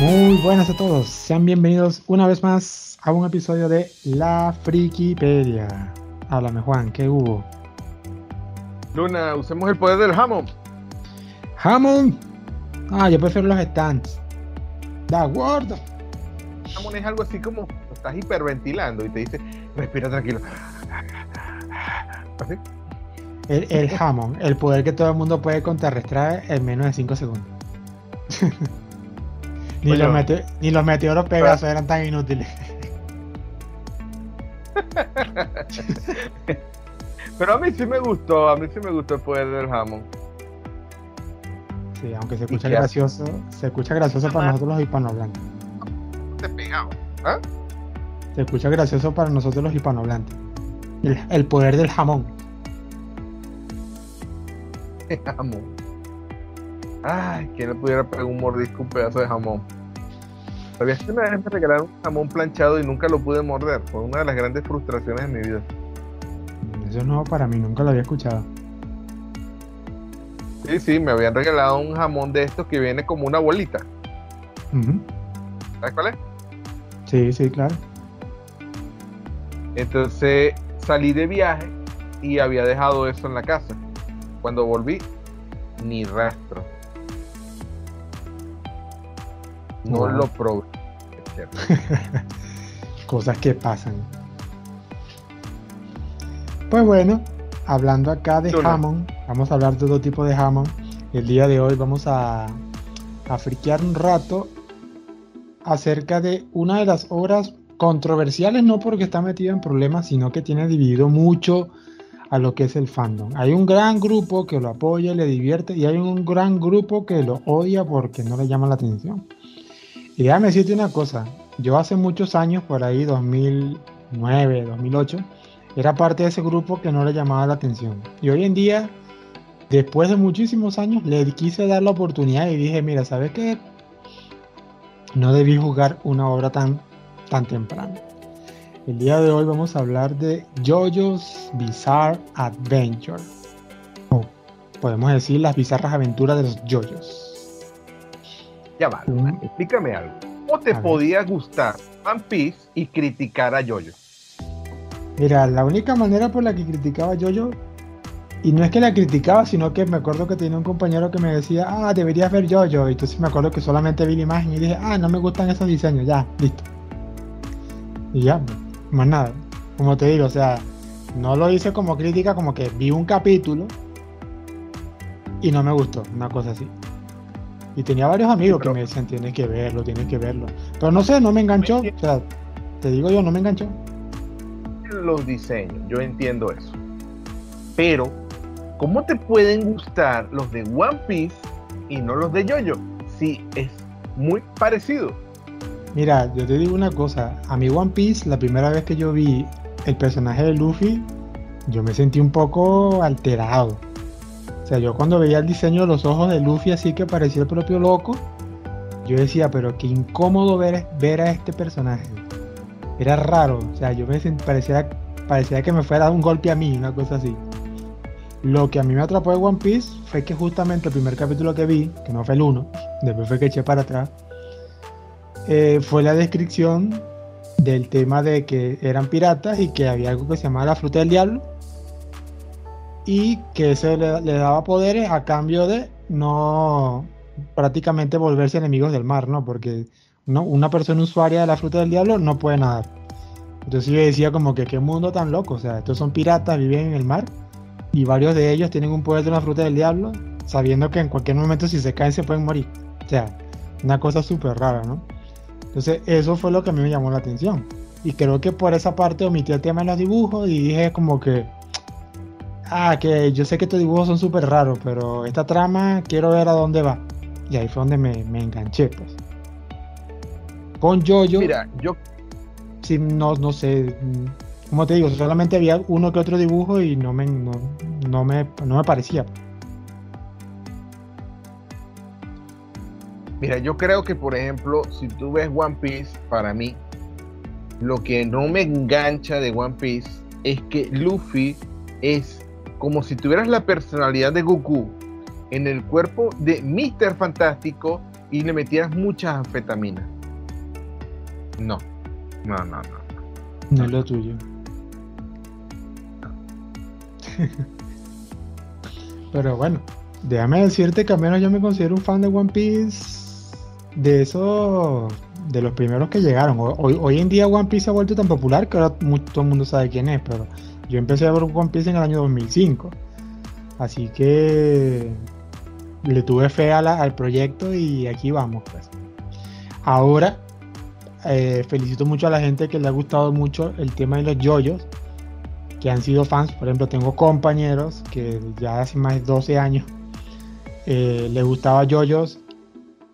Muy buenas a todos, sean bienvenidos una vez más a un episodio de La Frikipedia. Háblame Juan, ¿qué hubo? Luna, usemos el poder del Hammond. Hammond. Ah, yo prefiero los stands. Da gordo. Hammond es algo así como estás hiperventilando y te dice, respira tranquilo. ¿Así? El, el Hammond, el poder que todo el mundo puede contrarrestar en menos de 5 segundos. ni, Bueno. los mete- ni los meteoros pegasos eran tan inútiles. Pero a mí sí me gustó, a mí sí me gustó el poder del Hammond. Sí, aunque se escucha gracioso, se escucha gracioso para nosotros los hispanohablantes. Te pegado. ¿Ah? Se escucha gracioso para nosotros los hispanohablantes. El, el poder del jamón. Jamón. Ay, ¿quién le pudiera pegar un mordisco un pedazo de jamón? ¿Sabías que una vez me regalaron un jamón planchado y nunca lo pude morder? Fue una de las grandes frustraciones de mi vida. Eso es nuevo para mí, nunca lo había escuchado. Sí, sí, me habían regalado un jamón de estos que viene como una bolita. ¿Sabes cuál es? Sí, sí, claro. Entonces salí de viaje y había dejado eso en la casa. Cuando volví, ni rastro. No lo probé. Cosas que pasan. Pues bueno, hablando acá de jamón, vamos a hablar de otro tipo de jamón. El día de hoy vamos a, a friquear un rato acerca de una de las obras controversiales, no porque está metida en problemas, sino que tiene dividido mucho a lo que es el fandom. Hay un gran grupo que lo apoya y le divierte, y hay un gran grupo que lo odia porque no le llama la atención. Y déjame decirte una cosa, yo hace muchos años, por ahí 2009, 2008, era parte de ese grupo que no le llamaba la atención. Y hoy en día, después de muchísimos años, le quise dar la oportunidad y dije, mira, ¿sabes qué? No debí jugar una obra tan, tan temprano. El día de hoy vamos a hablar de JoJo's Bizarre Adventure. O podemos decir las bizarras aventuras de los JoJo's. Ya va, explícame algo. ¿Cómo te A ver. podía gustar One Piece y criticar a Yoyo? Mira, la única manera por la que criticaba Jojo, y no es que la criticaba, sino que me acuerdo que tenía un compañero que me decía, ah, deberías ver Jojo, y entonces me acuerdo que solamente vi la imagen y dije, ah, no me gustan esos diseños, ya, listo. Y ya, más nada. Como te digo, o sea, no lo hice como crítica, como que vi un capítulo y no me gustó, una cosa así. Y tenía varios amigos pero- que me decían, tienes que verlo, tienes que verlo. Pero no sé, no me enganchó, o sea, te digo yo, no me enganchó. Los diseños, yo entiendo eso. Pero, ¿cómo te pueden gustar los de One Piece y no los de Yoyo? Si es muy parecido. Mira, yo te digo una cosa, a mi One Piece, la primera vez que yo vi el personaje de Luffy, yo me sentí un poco alterado. O sea, yo cuando veía el diseño de los ojos de Luffy así que parecía el propio loco, yo decía, pero qué incómodo ver, ver a este personaje. Era raro, o sea, yo me parecía, parecía que me fuera a dar un golpe a mí, una cosa así. Lo que a mí me atrapó de One Piece fue que justamente el primer capítulo que vi, que no fue el 1, después fue que eché para atrás, eh, fue la descripción del tema de que eran piratas y que había algo que se llamaba la fruta del diablo y que le, le daba poderes a cambio de no prácticamente volverse enemigos del mar, ¿no? Porque no, una persona usuaria de la fruta del diablo no puede nadar. Entonces yo decía como que qué mundo tan loco, o sea, estos son piratas, viven en el mar y varios de ellos tienen un poder de la fruta del diablo, sabiendo que en cualquier momento si se caen se pueden morir. O sea, una cosa súper rara, ¿no? Entonces eso fue lo que a mí me llamó la atención. Y creo que por esa parte omití el tema de los dibujos y dije como que, ah, que yo sé que estos dibujos son súper raros, pero esta trama quiero ver a dónde va. Y ahí fue donde me, me enganché, pues. Con Jojo, Mira, yo sí, no, no sé, como te digo, solamente había uno que otro dibujo y no me, no, no me, no me parecía. Mira, yo creo que, por ejemplo, si tú ves One Piece, para mí, lo que no me engancha de One Piece es que Luffy es como si tuvieras la personalidad de Goku en el cuerpo de Mr. Fantástico y le metieras muchas anfetaminas. No, no, no, no. No es lo tuyo. Pero bueno, déjame decirte que al menos yo me considero un fan de One Piece de esos, de los primeros que llegaron. Hoy, hoy en día One Piece se ha vuelto tan popular que ahora todo el mundo sabe quién es, pero yo empecé a ver One Piece en el año 2005. Así que le tuve fe al proyecto y aquí vamos. Pues. Ahora, eh, felicito mucho a la gente que le ha gustado mucho el tema de los yoyos que han sido fans. Por ejemplo, tengo compañeros que ya hace más de 12 años eh, les gustaba JoJo's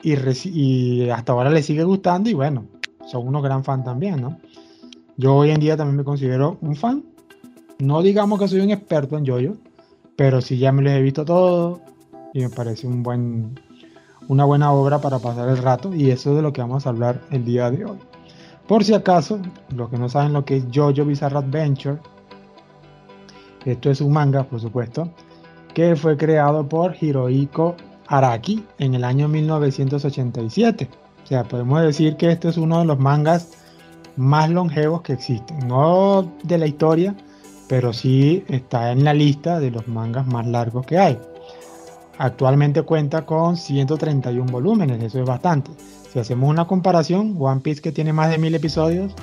y, y, hasta ahora les sigue gustando y bueno, son unos gran fan también, ¿no? Yo hoy en día también me considero un fan. No digamos que soy un experto en JoJo, pero sí ya me los he visto todos y me parece una buena obra para pasar el rato y eso es de lo que vamos a hablar el día de hoy. Por si acaso, los que no saben lo que es JoJo Bizarre Adventure, esto es un manga, por supuesto, que fue creado por Hirohiko Araki en el año 1987. O sea, podemos decir que este es uno de los mangas más longevos que existen. No de la historia, pero sí está en la lista de los mangas más largos que hay. Actualmente cuenta con 131 volúmenes, eso es bastante. Si hacemos una comparación, One Piece que tiene más de mil episodios,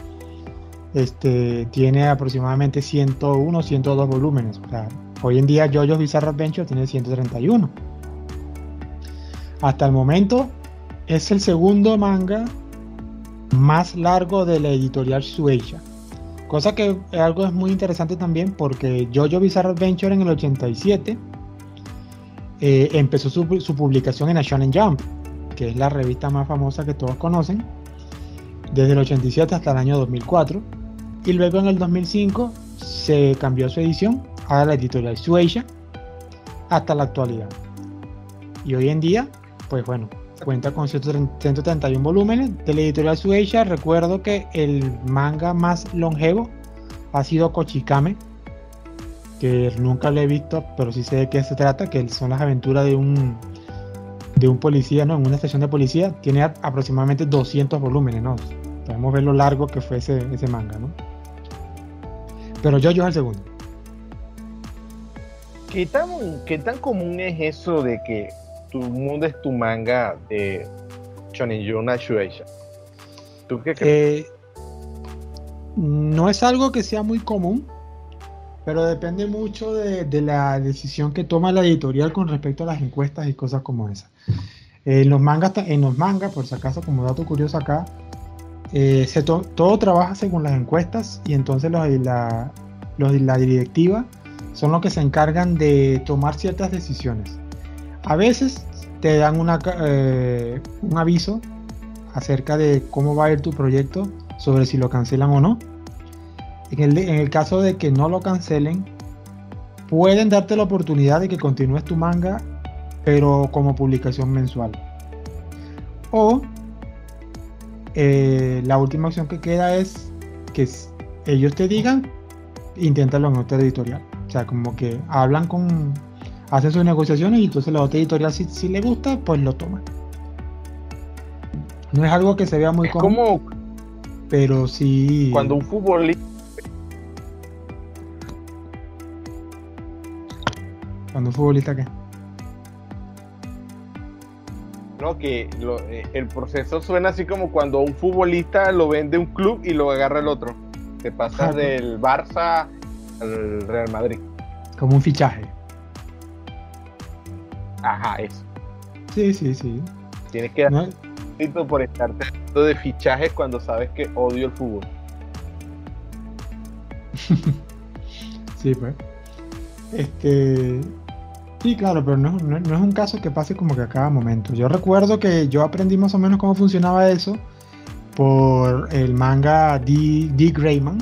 este, tiene aproximadamente 101, 102 volúmenes. hoy en día JoJo's Bizarre Adventure tiene 131. Hasta el momento es el segundo manga más largo de la editorial Shueisha. Cosa que algo es muy interesante también porque JoJo Bizarre Adventure en el 87 eh, empezó su, su, publicación en la Shonen Jump, que es la revista más famosa que todos conocen, desde el 87 hasta el año 2004 y luego en el 2005 se cambió su edición a la editorial Shueisha hasta la actualidad. Y hoy en día, pues bueno, cuenta con 131 volúmenes de la editorial Shueisha. Recuerdo que el manga más longevo ha sido Kochikame, que nunca lo he visto, pero sí sé de qué se trata, que son las aventuras de un de un policía, ¿no? En una estación de policía. Tiene aproximadamente 200 volúmenes, ¿no? Podemos ver lo largo que fue ese, ese manga, ¿no? Pero yo, yo el segundo. ¿Qué tan, ¿Qué tan común es eso de que tú mundes tu manga de Shonen Shueisha? ¿Tú qué crees? Eh, no es algo que sea muy común, pero depende mucho de, la decisión que toma la editorial con respecto a las encuestas y cosas como esas. En los mangas, en los mangas, por si acaso, como dato curioso acá, eh, todo trabaja según las encuestas y entonces los, la, la directiva son los que se encargan de tomar ciertas decisiones. A veces te dan eh, un aviso acerca de cómo va a ir tu proyecto, sobre si lo cancelan o no. En el, en el caso de que no lo cancelen, pueden darte la oportunidad de que continúes tu manga, pero como publicación mensual. O eh, la última opción que queda es que ellos te digan, inténtalo en otra editorial. O sea, como que hablan con, hacen sus negociaciones y entonces la otra editorial si, si le gusta, pues lo toman. No es algo que se vea muy común. pero sí. Cuando un futbolista. Cuando un futbolista qué? que eh, el proceso suena así como cuando un futbolista lo vende un club y lo agarra el otro. Te pasa del Barça al Real Madrid. Como un fichaje. Ajá, eso. Sí, sí, sí. Tienes que dar por estar de fichajes cuando sabes que odio el fútbol. sí, pues. Este. Sí, claro, pero no, es un caso que pase como que a cada momento. Yo recuerdo que yo aprendí más o menos cómo funcionaba eso por el manga D. D. Grayman,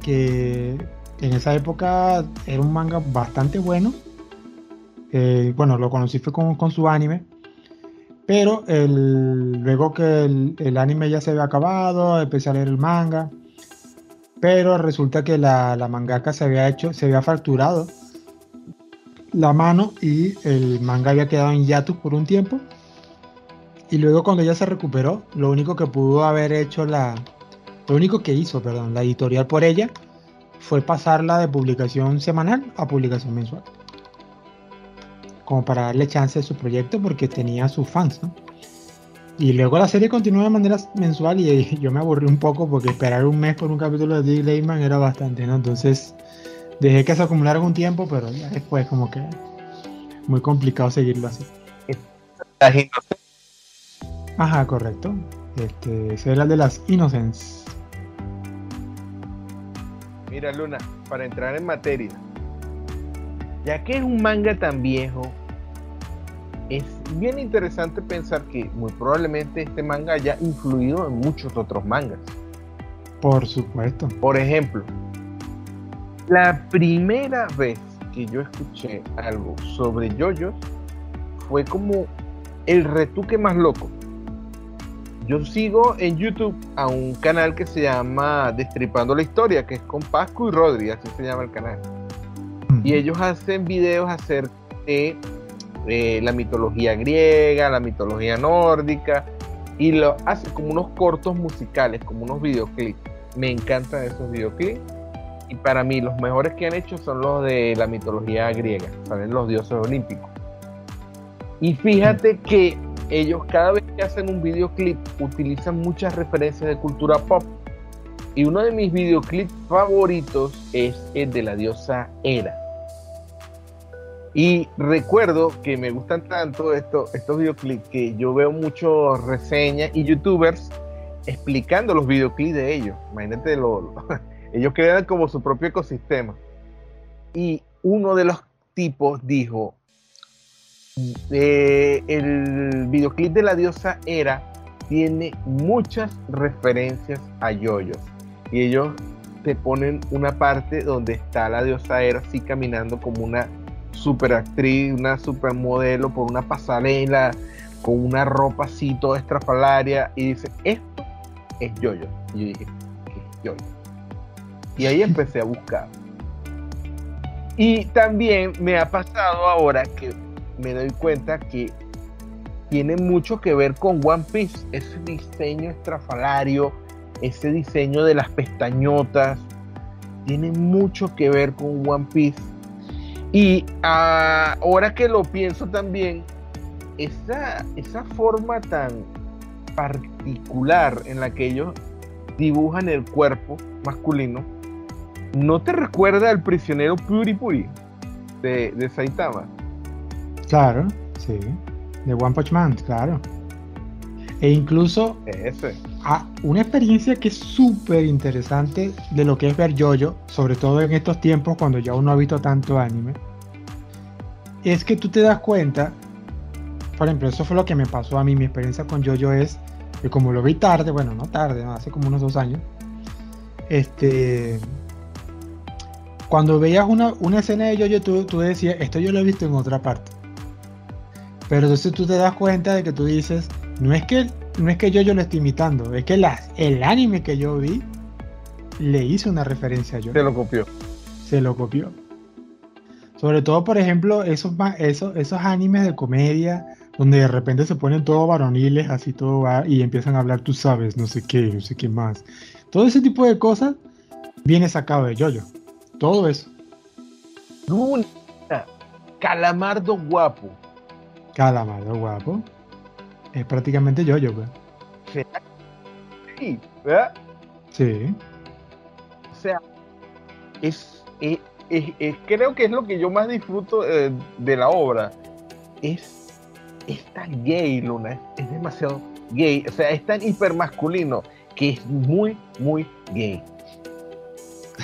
que en esa época era un manga bastante bueno. Eh, bueno, lo conocí fue con, su anime. Pero luego que el, anime ya se había acabado, empecé a leer el manga. Pero resulta que la, la mangaka se había hecho, se había fracturado la mano y el manga había quedado en hiatus por un tiempo. Y luego cuando ella se recuperó, lo único que pudo haber hecho la... Lo único que hizo, perdón, la editorial por ella fue pasarla de publicación semanal a publicación mensual. Como para darle chance a su proyecto porque tenía sus fans, ¿no? Y luego la serie continuó de manera mensual y yo me aburrí un poco porque esperar un mes por un capítulo de Dick Layman era bastante, ¿no? Entonces dejé que se acumulara un tiempo, pero ya después como que muy complicado seguirlo así. Ajá, correcto. Este, ese era de las Innocence. Mira, Luna, para entrar en materia, ya que es un manga tan viejo, es bien interesante pensar que muy probablemente este manga haya influido en muchos otros mangas. Por supuesto. Por ejemplo, la primera vez que yo escuché algo sobre yoyos fue como el retuque más loco. Yo sigo en YouTube a un canal que se llama Destripando la Historia, que es con Pascu y Rodri, así se llama el canal. Y ellos hacen videos acerca de eh, la mitología griega, la mitología nórdica, y lo hacen como unos cortos musicales, como unos videoclips. Me encantan esos videoclips. Y para mí los mejores que han hecho son los de la mitología griega, salen los dioses olímpicos. Y fíjate que ellos cada vez que hacen un videoclip utilizan muchas referencias de cultura pop. Y uno de mis videoclips favoritos es el de la diosa Hera. Y recuerdo que me gustan tanto estos, estos videoclips que yo veo muchos reseñas y youtubers explicando los videoclips de ellos. Imagínate, lo, ellos crean como su propio ecosistema. Y uno de los tipos dijo, eh, el videoclip de la diosa Era tiene muchas referencias a yoyos. Y ellos te ponen una parte donde está la diosa Era así caminando como una super actriz, una super modelo por una pasarela, con una ropa así toda estrafalaria. Y dice, esto es yoyo. Y yo dije, ¿qué es yoyo? Y ahí empecé a buscar. Y también me ha pasado ahora que me doy cuenta que tiene mucho que ver con One Piece, ese diseño estrafalario, ese diseño de las pestañotas, tiene mucho que ver con One Piece. Y ahora que lo pienso también, esa, esa forma tan particular en la que ellos dibujan el cuerpo masculino, ¿no te recuerda al prisionero Puri Puri de, de Saitama? Claro, sí. De One Punch Man, claro. E incluso Ese. Una experiencia que es súper interesante de lo que es ver Jojo, sobre todo en estos tiempos cuando ya uno ha visto tanto anime, es que tú te das cuenta, por ejemplo, eso fue lo que me pasó a mí, mi experiencia con Jojo es que como lo vi tarde, bueno, no tarde, hace como unos dos años, este, cuando veías una, una escena de Jojo, tú, tú decías, esto yo lo he visto en otra parte. Pero entonces tú te das cuenta de que tú dices, no es que, no es que yo, yo lo esté imitando, es que el anime que yo vi le hizo una referencia a yo. Se lo copió. Se lo copió. Sobre todo, por ejemplo, esos, esos, esos animes de comedia donde de repente se ponen todos varoniles, así todo va, y empiezan a hablar, tú sabes, no sé qué, no sé qué más. Todo ese tipo de cosas viene sacado de Yoyo. Todo eso. Calamardo guapo. Calamardo guapo. Es prácticamente yo, yo, pues. Sí, ¿verdad? Sí. O sea, es, creo que es lo que yo más disfruto eh, de la obra. Es, es tan gay, Luna. Es, demasiado gay. O sea, es tan hipermasculino que es muy, muy gay.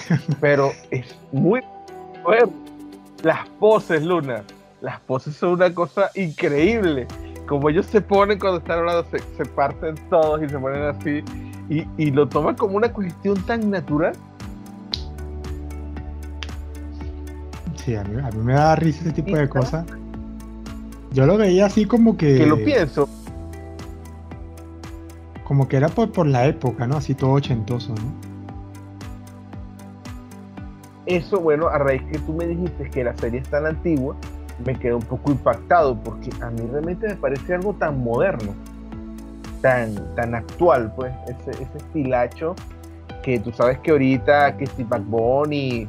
Pero es muy. Las poses, Luna las poses son una cosa increíble como ellos se ponen cuando están hablando, se, se parten todos y se ponen así, y, y, lo toman como una cuestión tan natural. Sí, a mí, a mí me da risa ese tipo de cosas. Yo lo veía así como que... Que lo pienso. Como que era por, por la época, ¿no? Así todo ochentoso, ¿no? Eso, bueno, a raíz que tú me dijiste que la serie es tan antigua, me quedé un poco impactado porque a mí realmente me parece algo tan moderno, tan, tan actual, pues, ese, ese estilacho que tú sabes que ahorita que si Backbone y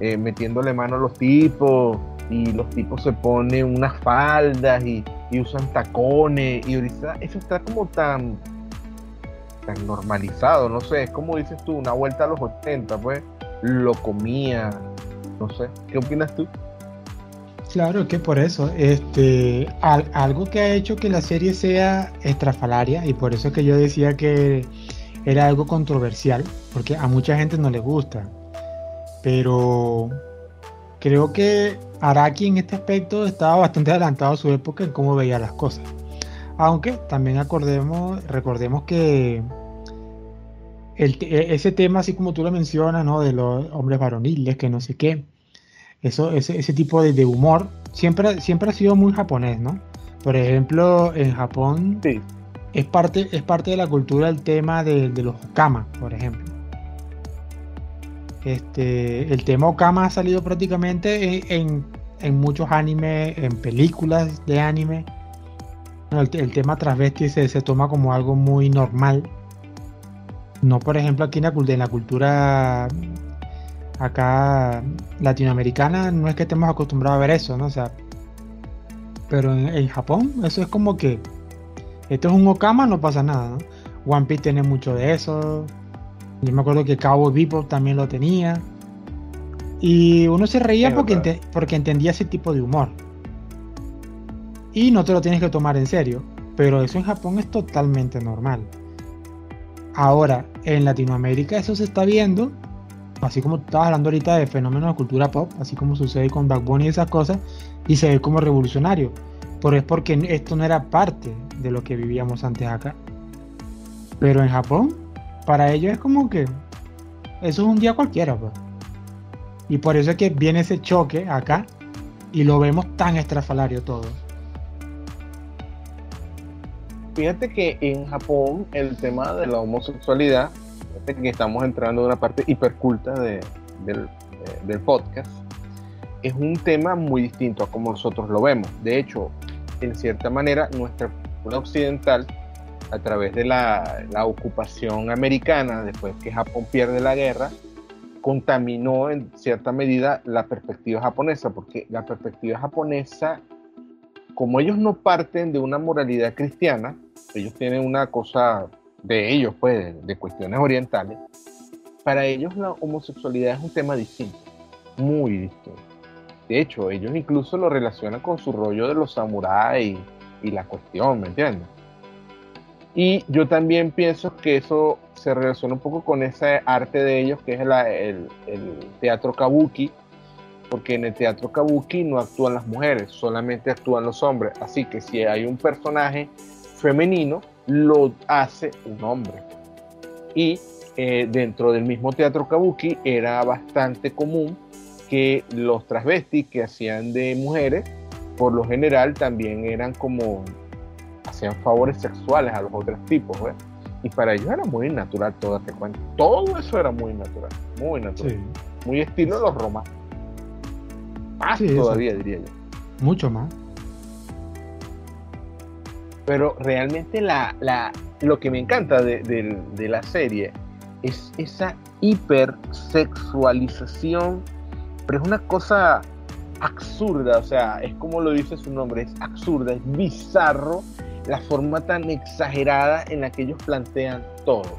eh, metiéndole mano a los tipos y los tipos se ponen unas faldas y, y, usan tacones y ahorita eso está como tan tan normalizado, no sé, es como dices tú, una vuelta a los 80, pues lo comía, no sé, ¿qué opinas tú? Claro que por eso, este, algo que ha hecho que la serie sea estrafalaria y por eso es que yo decía que era algo controversial, porque a mucha gente no le gusta, pero creo que Araki en este aspecto estaba bastante adelantado a su época en cómo veía las cosas. Aunque también acordemos, recordemos que e, ese tema, así como tú lo mencionas, ¿no? De los hombres varoniles, que no sé qué, eso, ese, ese tipo de, humor siempre, siempre ha sido muy japonés, ¿no? Por ejemplo, en Japón es, parte, es parte de la cultura el tema de, los okama, por ejemplo. Este, el tema okama ha salido prácticamente en, muchos animes, en películas de anime. El, tema transvesti se, se toma como algo muy normal no, por ejemplo, aquí en la, cultura acá latinoamericana no es que estemos acostumbrados a ver eso, ¿no? O sea, pero en, Japón eso es como que esto es un Okama, no pasa nada, ¿no? One Piece tiene mucho de eso. Yo me acuerdo que Cabo Bebop también lo tenía. Y uno se reía porque, porque entendía ese tipo de humor. Y no te lo tienes que tomar en serio. Pero eso en Japón es totalmente normal. Ahora, en Latinoamérica eso se está viendo, así como estabas hablando ahorita de fenómenos de cultura pop, así como sucede con Backbone y esas cosas, y se ve como revolucionario. Pero es porque esto no era parte de lo que vivíamos antes acá. Pero en Japón, para ellos es como que eso es un día cualquiera, pues. Y por eso es que viene ese choque acá y lo vemos tan estrafalario todo. Fíjate que en Japón el tema de la homosexualidad, que estamos entrando en una parte hiperculta de, del, del podcast, es un tema muy distinto a como nosotros lo vemos. De hecho, en cierta manera, nuestra cultura occidental, a través de la, la, ocupación americana, después que Japón pierde la guerra, contaminó en cierta medida la perspectiva japonesa, porque la perspectiva japonesa, como ellos no parten de una moralidad cristiana, ellos tienen una cosa de ellos, pues, de, cuestiones orientales. Para ellos la homosexualidad es un tema distinto, muy distinto. De hecho, ellos incluso lo relacionan con su rollo de los samuráis y, la cuestión, ¿me entiendes? Y yo también pienso que eso se relaciona un poco con ese arte de ellos, que es el, el, teatro kabuki, porque en el teatro kabuki no actúan las mujeres, solamente actúan los hombres. Así que si hay un personaje femenino lo hace un hombre. Y eh, dentro del mismo teatro kabuki era bastante común que los transvestis que hacían de mujeres, por lo general también eran como, hacían favores sexuales a los otros tipos, Y para ellos era muy natural todo este cuento. Todo eso era muy natural, muy natural. Muy estilo de los romanos. Más todavía, diría yo. Mucho más pero realmente la, la, lo que me encanta de, de, la serie es esa hipersexualización, pero es una cosa absurda, o sea, es como lo dice su nombre, es absurda, es bizarro la forma tan exagerada en la que ellos plantean todo.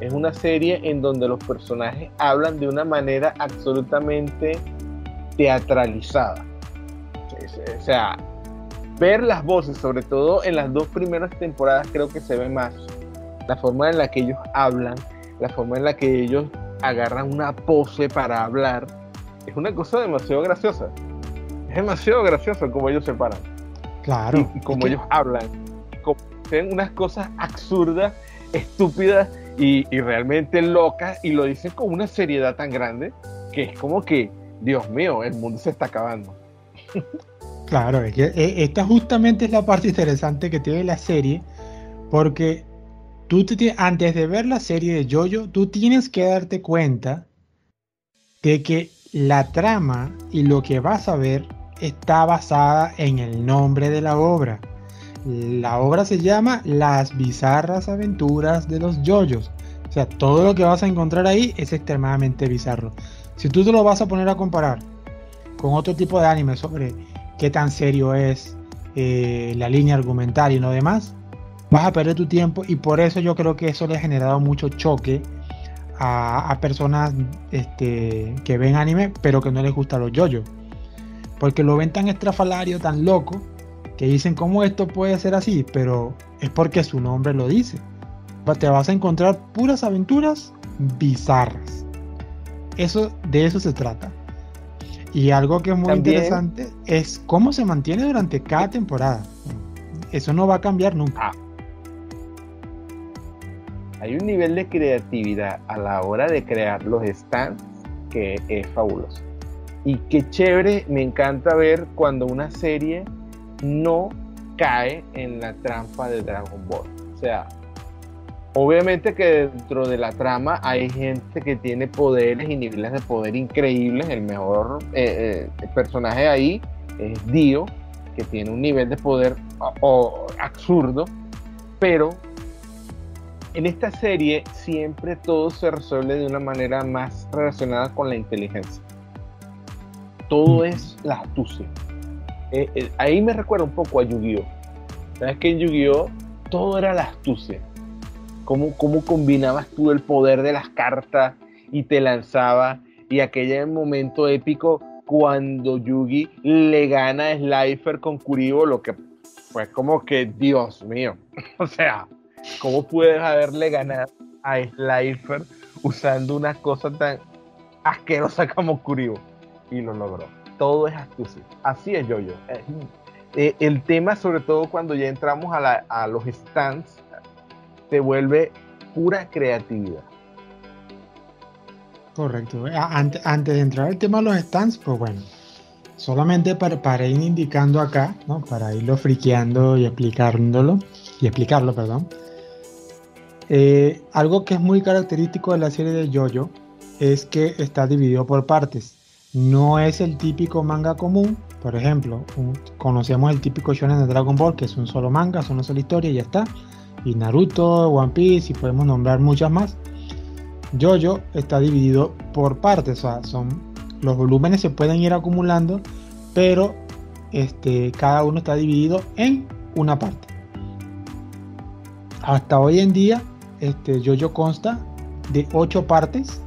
Es una serie en donde los personajes hablan de una manera absolutamente teatralizada. O sea, ver las voces, sobre todo en las dos primeras temporadas, creo que se ve más. La forma en la que ellos hablan, la forma en la que ellos agarran una pose para hablar, es una cosa demasiado graciosa. Es demasiado gracioso como ellos se paran. Claro. Y, como ellos hablan. Como, tienen unas cosas absurdas, estúpidas y, y realmente locas y lo dicen con una seriedad tan grande que es como que Dios mío, el mundo se está acabando. Claro, es que eh, esta justamente es la parte interesante que tiene la serie, porque tú te, antes de ver la serie de Jojo, tú tienes que darte cuenta de que la trama y lo que vas a ver está basada en el nombre de la obra. La obra se llama Las bizarras aventuras de los yoyos. O sea, todo lo que vas a encontrar ahí es extremadamente bizarro. Si tú te lo vas a poner a comparar con otro tipo de anime sobre qué tan serio es eh, la línea argumental y lo demás, vas a perder tu tiempo y por eso yo creo que eso le ha generado mucho choque a, personas este, que ven anime pero que no les gusta los yoyos. Porque lo ven tan estrafalario, tan loco, que dicen cómo esto puede ser así, pero es porque su nombre lo dice. Te vas a encontrar puras aventuras bizarras. Eso, de eso se trata. Y algo que es muy interesante es cómo se mantiene durante cada temporada. Eso no va a cambiar nunca. Ah. Hay un nivel de creatividad a la hora de crear los stands que es fabuloso. Y qué chévere, me encanta ver cuando una serie no cae en la trampa de Dragon Ball. O sea, obviamente que dentro de la trama hay gente que tiene poderes y niveles de poder increíbles. El mejor eh, eh, personaje ahí es Dio, que tiene un nivel de poder absurdo, pero en esta serie siempre todo se resuelve de una manera más relacionada con la inteligencia. Todo es la astucia. Eh, eh, ahí me recuerda un poco a Yu-Gi-Oh! Sabes que en Yu-Gi-Oh! todo era la astucia. Cómo, cómo combinabas tú el poder de las cartas y te lanzaba. Y aquel momento épico cuando Yugi le gana a Slifer con Kuribo, lo que fue como que, Dios mío. o sea, ¿cómo puedes haberle ganado a Slifer usando una cosa tan asquerosa como Kuribo? Y lo logró todo es astucia. Así es, yo, yo. Eh, eh, el tema, sobre todo cuando ya entramos a, los stands, se vuelve pura creatividad. Correcto. Eh, antes, de entrar al tema de los stands, pues bueno, solamente para, ir indicando acá, ¿no? para irlo friqueando y explicándolo, y explicarlo, perdón. algo que es muy característico de la serie de Jojo es que está dividido por partes. No es el típico manga común. Por ejemplo, conocemos el típico shonen de Dragon Ball, que es un solo manga, es una sola historia y ya está. Y Naruto, One Piece, y podemos nombrar muchas más. Jojo está dividido por partes, o sea, son los volúmenes se pueden ir acumulando, pero este, cada uno está dividido en una parte. Hasta hoy en día, este, Jojo consta de ocho partes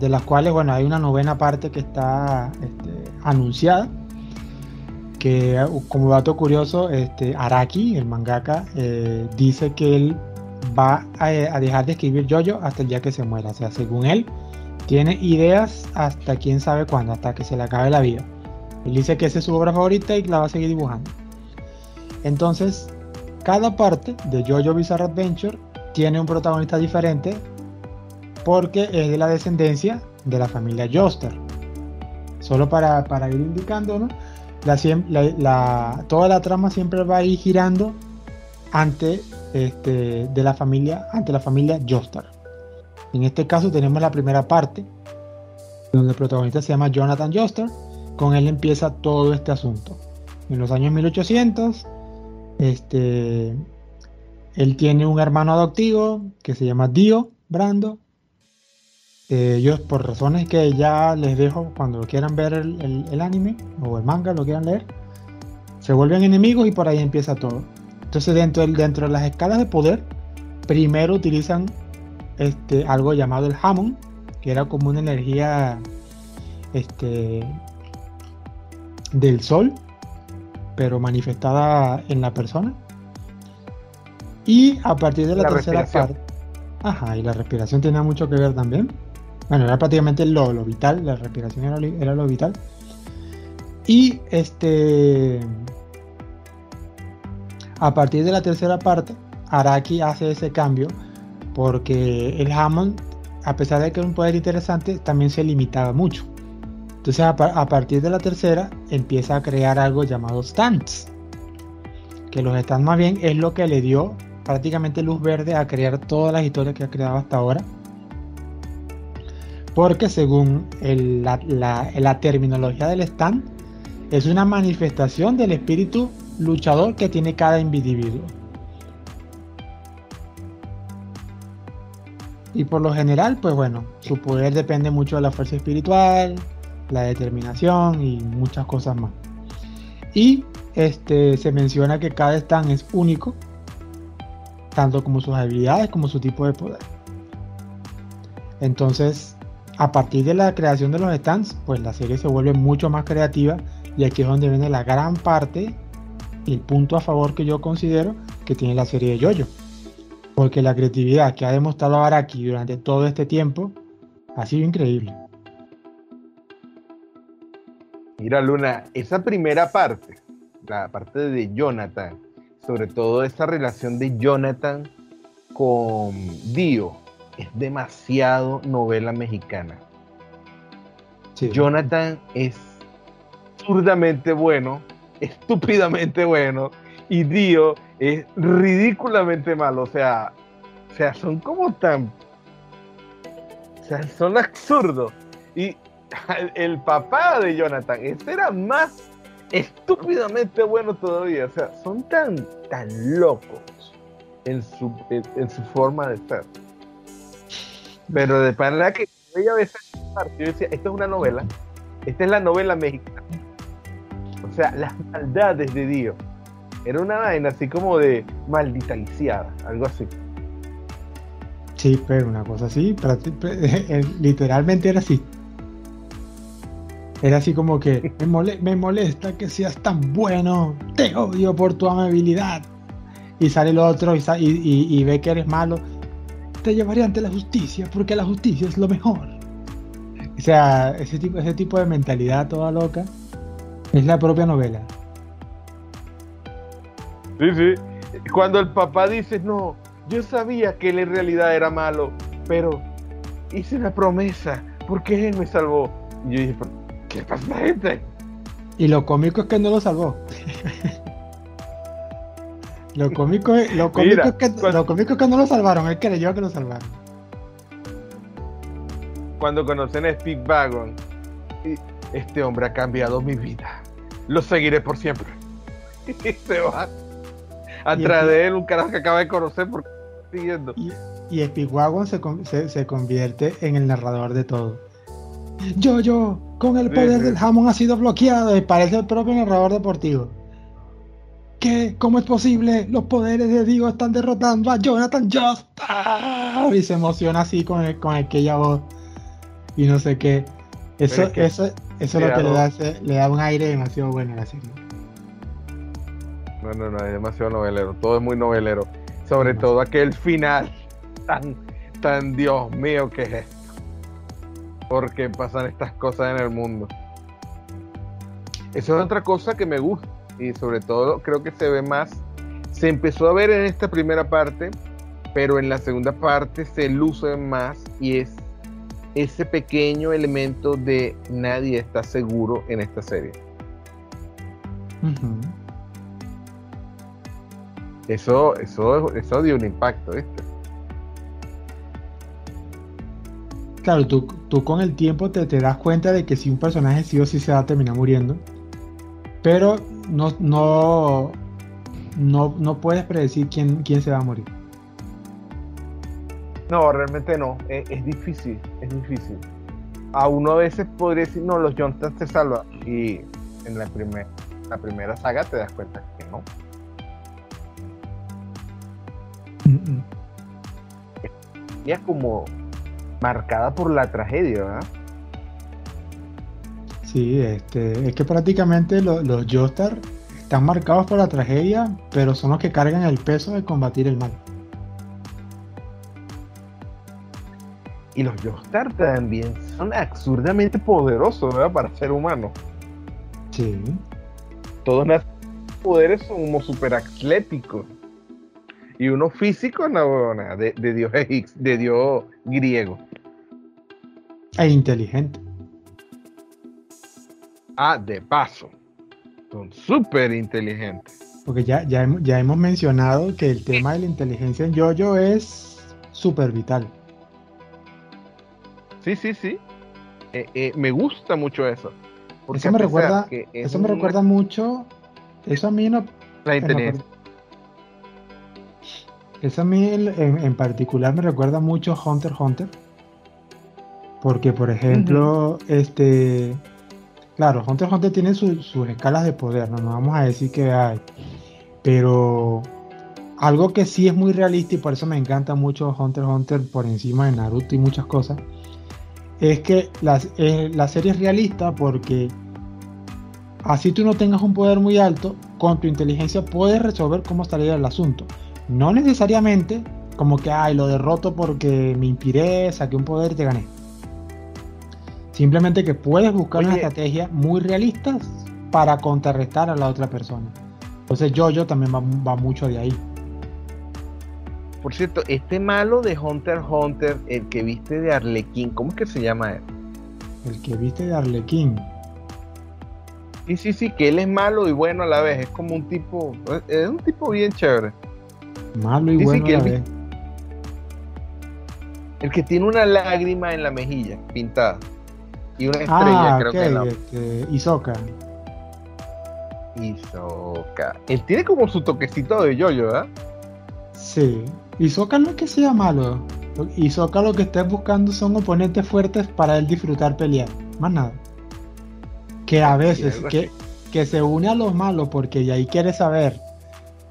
de las cuales, bueno, hay una novena parte que está este, anunciada, que como dato curioso, este, Araki, el mangaka, eh, dice que él va a, dejar de escribir Jojo hasta el día que se muera, o sea, según él, tiene ideas hasta quién sabe cuándo, hasta que se le acabe la vida. Él dice que esa es su obra favorita y la va a seguir dibujando. Entonces, cada parte de Jojo Bizarre Adventure tiene un protagonista diferente porque es de la descendencia de la familia Joster. Solo para, ir indicando, la, toda la trama siempre va a ir girando ante, este, de la familia, ante la familia. En este caso tenemos la primera parte, donde el protagonista se llama Jonathan Joestar. Con él empieza todo este asunto. En los años 1800, este, él tiene un hermano adoptivo que se llama Dio Brando, eh, ellos, por razones que ya les dejo cuando quieran ver el, anime o el manga, lo quieran leer, se vuelven enemigos y por ahí empieza todo. Entonces, dentro, dentro de las escalas de poder, primero utilizan este, algo llamado el Hammond, que era como una energía este, del sol, pero manifestada en la persona. Y a partir de la, tercera parte, ajá, y la respiración tiene mucho que ver también. Bueno, era prácticamente lo, lo vital, la respiración era, lo vital. Y este. A partir de la tercera parte, Araki hace ese cambio porque el Hammond, a pesar de que era un poder interesante, también se limitaba mucho. Entonces a, partir de la tercera empieza a crear algo llamado stands. Que los stands más bien es lo que le dio prácticamente luz verde a crear todas las historias que ha creado hasta ahora. Porque según la, la terminología del stand, es una manifestación del espíritu luchador que tiene cada individuo. Y por lo general, pues bueno, su poder depende mucho de la fuerza espiritual, la determinación y muchas cosas más. Y este, se menciona que cada stand es único, tanto como sus habilidades como su tipo de poder. Entonces, a partir de la creación de los stands, pues la serie se vuelve mucho más creativa y aquí es donde viene la gran parte el punto a favor que yo considero que tiene la serie de Yoyo. Porque la creatividad que ha demostrado Araki durante todo este tiempo ha sido increíble. Mira, Luna, esa primera parte, la parte de Jonathan, sobre todo esa relación de Jonathan con Dio, es demasiado novela mexicana. Jonathan es absurdamente bueno, estúpidamente bueno, y Dio es ridículamente malo. O sea, o sea, son como tan. O sea, son absurdos. Y el papá de Jonathan, este era más estúpidamente bueno todavía. O sea, son tan, tan locos en su, en, su forma de ser. Pero de manera que yo a veces yo decía, esto es una novela, esta es la novela mexicana. O sea, las maldades de Dios. Era una vaina así como de maldita algo así. Sí, pero una cosa así, literalmente era así. Era así como que me, molesta que seas tan bueno, te odio por tu amabilidad. Y sale el otro y, ve que eres malo, te llevaré ante la justicia porque la justicia es lo mejor. O sea, ese tipo, ese tipo de mentalidad toda loca es la propia novela. Sí, sí. Cuando el papá dice, no, yo sabía que él en realidad era malo, pero hice una promesa porque él me salvó. Y yo dije, ¿qué pasa, gente? Y lo cómico es que no lo salvó. lo, cómico es, lo, cómico es que, lo cómico es que no lo salvaron, él creyó que lo salvaron. Cuando conocen a Speedwagon, este hombre ha cambiado mi vida. Lo seguiré por siempre. Y se va atrás de él un carajo que acaba de conocer por siguiendo. Y, y Speedwagon se, se, convierte en el narrador de todo. Yo, yo, con el poder del jamón ha sido bloqueado y parece el propio narrador deportivo. ¿Qué? ¿Cómo es posible? Los poderes de Dios están derrotando a Jonathan Just. Y se emociona así con, el, con aquella voz. Y no sé qué. Eso, eso, eso es lo que le da, le da un aire demasiado bueno a la serie. No, no, no, es demasiado novelero. Todo es muy novelero. Sobre todo aquel final tan, tan Dios mío que es esto. Porque pasan estas cosas en el mundo. Eso es otra cosa que me gusta. Y sobre todo creo que se ve más. Se empezó a ver en esta primera parte. Pero en la segunda parte se luce más. Y es ese pequeño elemento de nadie está seguro en esta serie. Eso, eso, eso dio un impacto, ¿viste? Claro, tú, tú con el tiempo te, te, das cuenta de que si un personaje sí o sí se va a terminar muriendo, pero no, no, no, no puedes predecir quién, quién se va a morir. No, realmente no, es, difícil, es difícil. A uno a veces podría decir, no, los Johnsons te salvan, y en la, primer, la primera saga te das cuenta que no. Es como marcada por la tragedia, ¿verdad? Sí, este, es que prácticamente los Joestar están marcados por la tragedia, pero son los que cargan el peso de combatir el mal. Y los Joestar también son absurdamente poderosos, ¿verdad? Para ser humano. Sí. Todos los poderes son como super atléticos y uno físico no, de, de Dios de Dios griego. E inteligente. Ah, de paso. Son súper inteligentes. Porque ya, ya, ya hemos mencionado que el tema de la inteligencia en Jojo es súper vital. Sí, sí, sí. Eh, eh, me gusta mucho eso. eso me recuerda, eso me recuerda mucho. Eso a mí no. La inteligencia. Eso a mí en, particular me recuerda mucho Hunter Hunter. Porque, por ejemplo, este. Claro, Hunter Hunter tiene sus escalas de poder, no, no vamos a decir que hay. Pero algo que sí es muy realista y por eso me encanta mucho Hunter Hunter por encima de Naruto y muchas cosas, es que la, serie es realista porque así tú no tengas un poder muy alto, con tu inteligencia puedes resolver cómo salir el asunto. No necesariamente como que, ay, lo derroto porque me inspiré, saqué un poder y te gané. Simplemente que puedes buscar una estrategia muy realista para contrarrestar a la otra persona. Entonces Jojo también va, mucho de ahí. Por cierto, este malo de Hunter Hunter, el que viste de Arlequín, ¿cómo es que se llama él? El que viste de Arlequín. Sí, sí, sí, que él es malo y bueno a la vez. Es como un tipo, es un tipo bien chévere. Malo y bueno a la vez. El que tiene una lágrima en la mejilla pintada. Y una estrella, ah, creo que la... este, Isoka. Isoka. Él tiene como su toquecito de yoyo, ¿verdad? Sí. Isoka no es que sea malo. Isoka lo que está buscando son oponentes fuertes para él disfrutar pelear. Más nada. Que a veces, que, que se une a los malos porque ya ahí quiere saber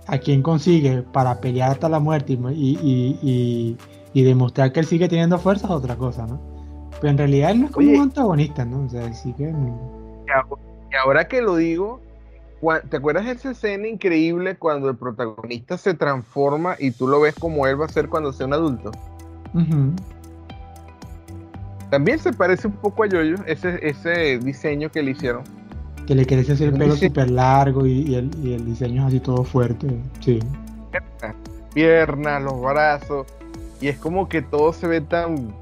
a quién consigue para pelear hasta la muerte y, demostrar que él sigue teniendo fuerza es otra cosa, ¿no? Pero en realidad él no es como un antagonista, ¿no? O sea, sí que... Y ahora que lo digo, ¿Te acuerdas de esa escena increíble cuando el protagonista se transforma y tú lo ves como él va a ser cuando sea un adulto? También se parece un poco a Yoyo, ese, ese diseño que le hicieron. Que le crece así el pelo súper largo y, el, diseño es así todo fuerte, sí. Piernas, los brazos, y es como que todo se ve tan,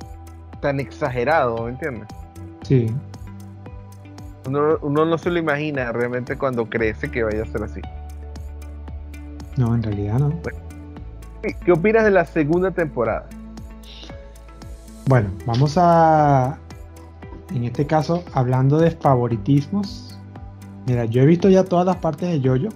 tan exagerado, ¿me entiendes? Sí. Uno, no se lo imagina realmente cuando crece que vaya a ser así. No, en realidad no. ¿Qué opinas de la segunda temporada? Bueno, vamos a, en este caso, hablando de favoritismos. Mira, yo he visto ya todas las partes de Jojo.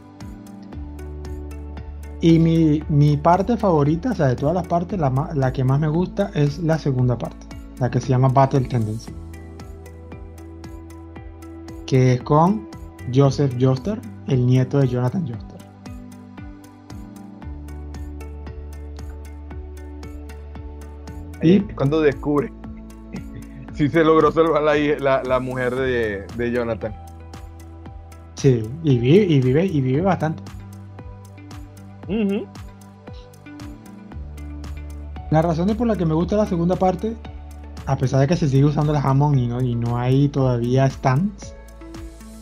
Y mi, mi parte favorita, o sea, de todas las partes, la, la que más me gusta es la segunda parte, la que se llama Battle Tendency que es con Joseph Joster, el nieto de Jonathan Joster. Y cuando descubre si se logró salvar la, la, mujer de, Jonathan. Sí, y vive, y vive, y vive bastante. La razón por la que me gusta la segunda parte, a pesar de que se sigue usando el Hammond y no, y no hay todavía stands,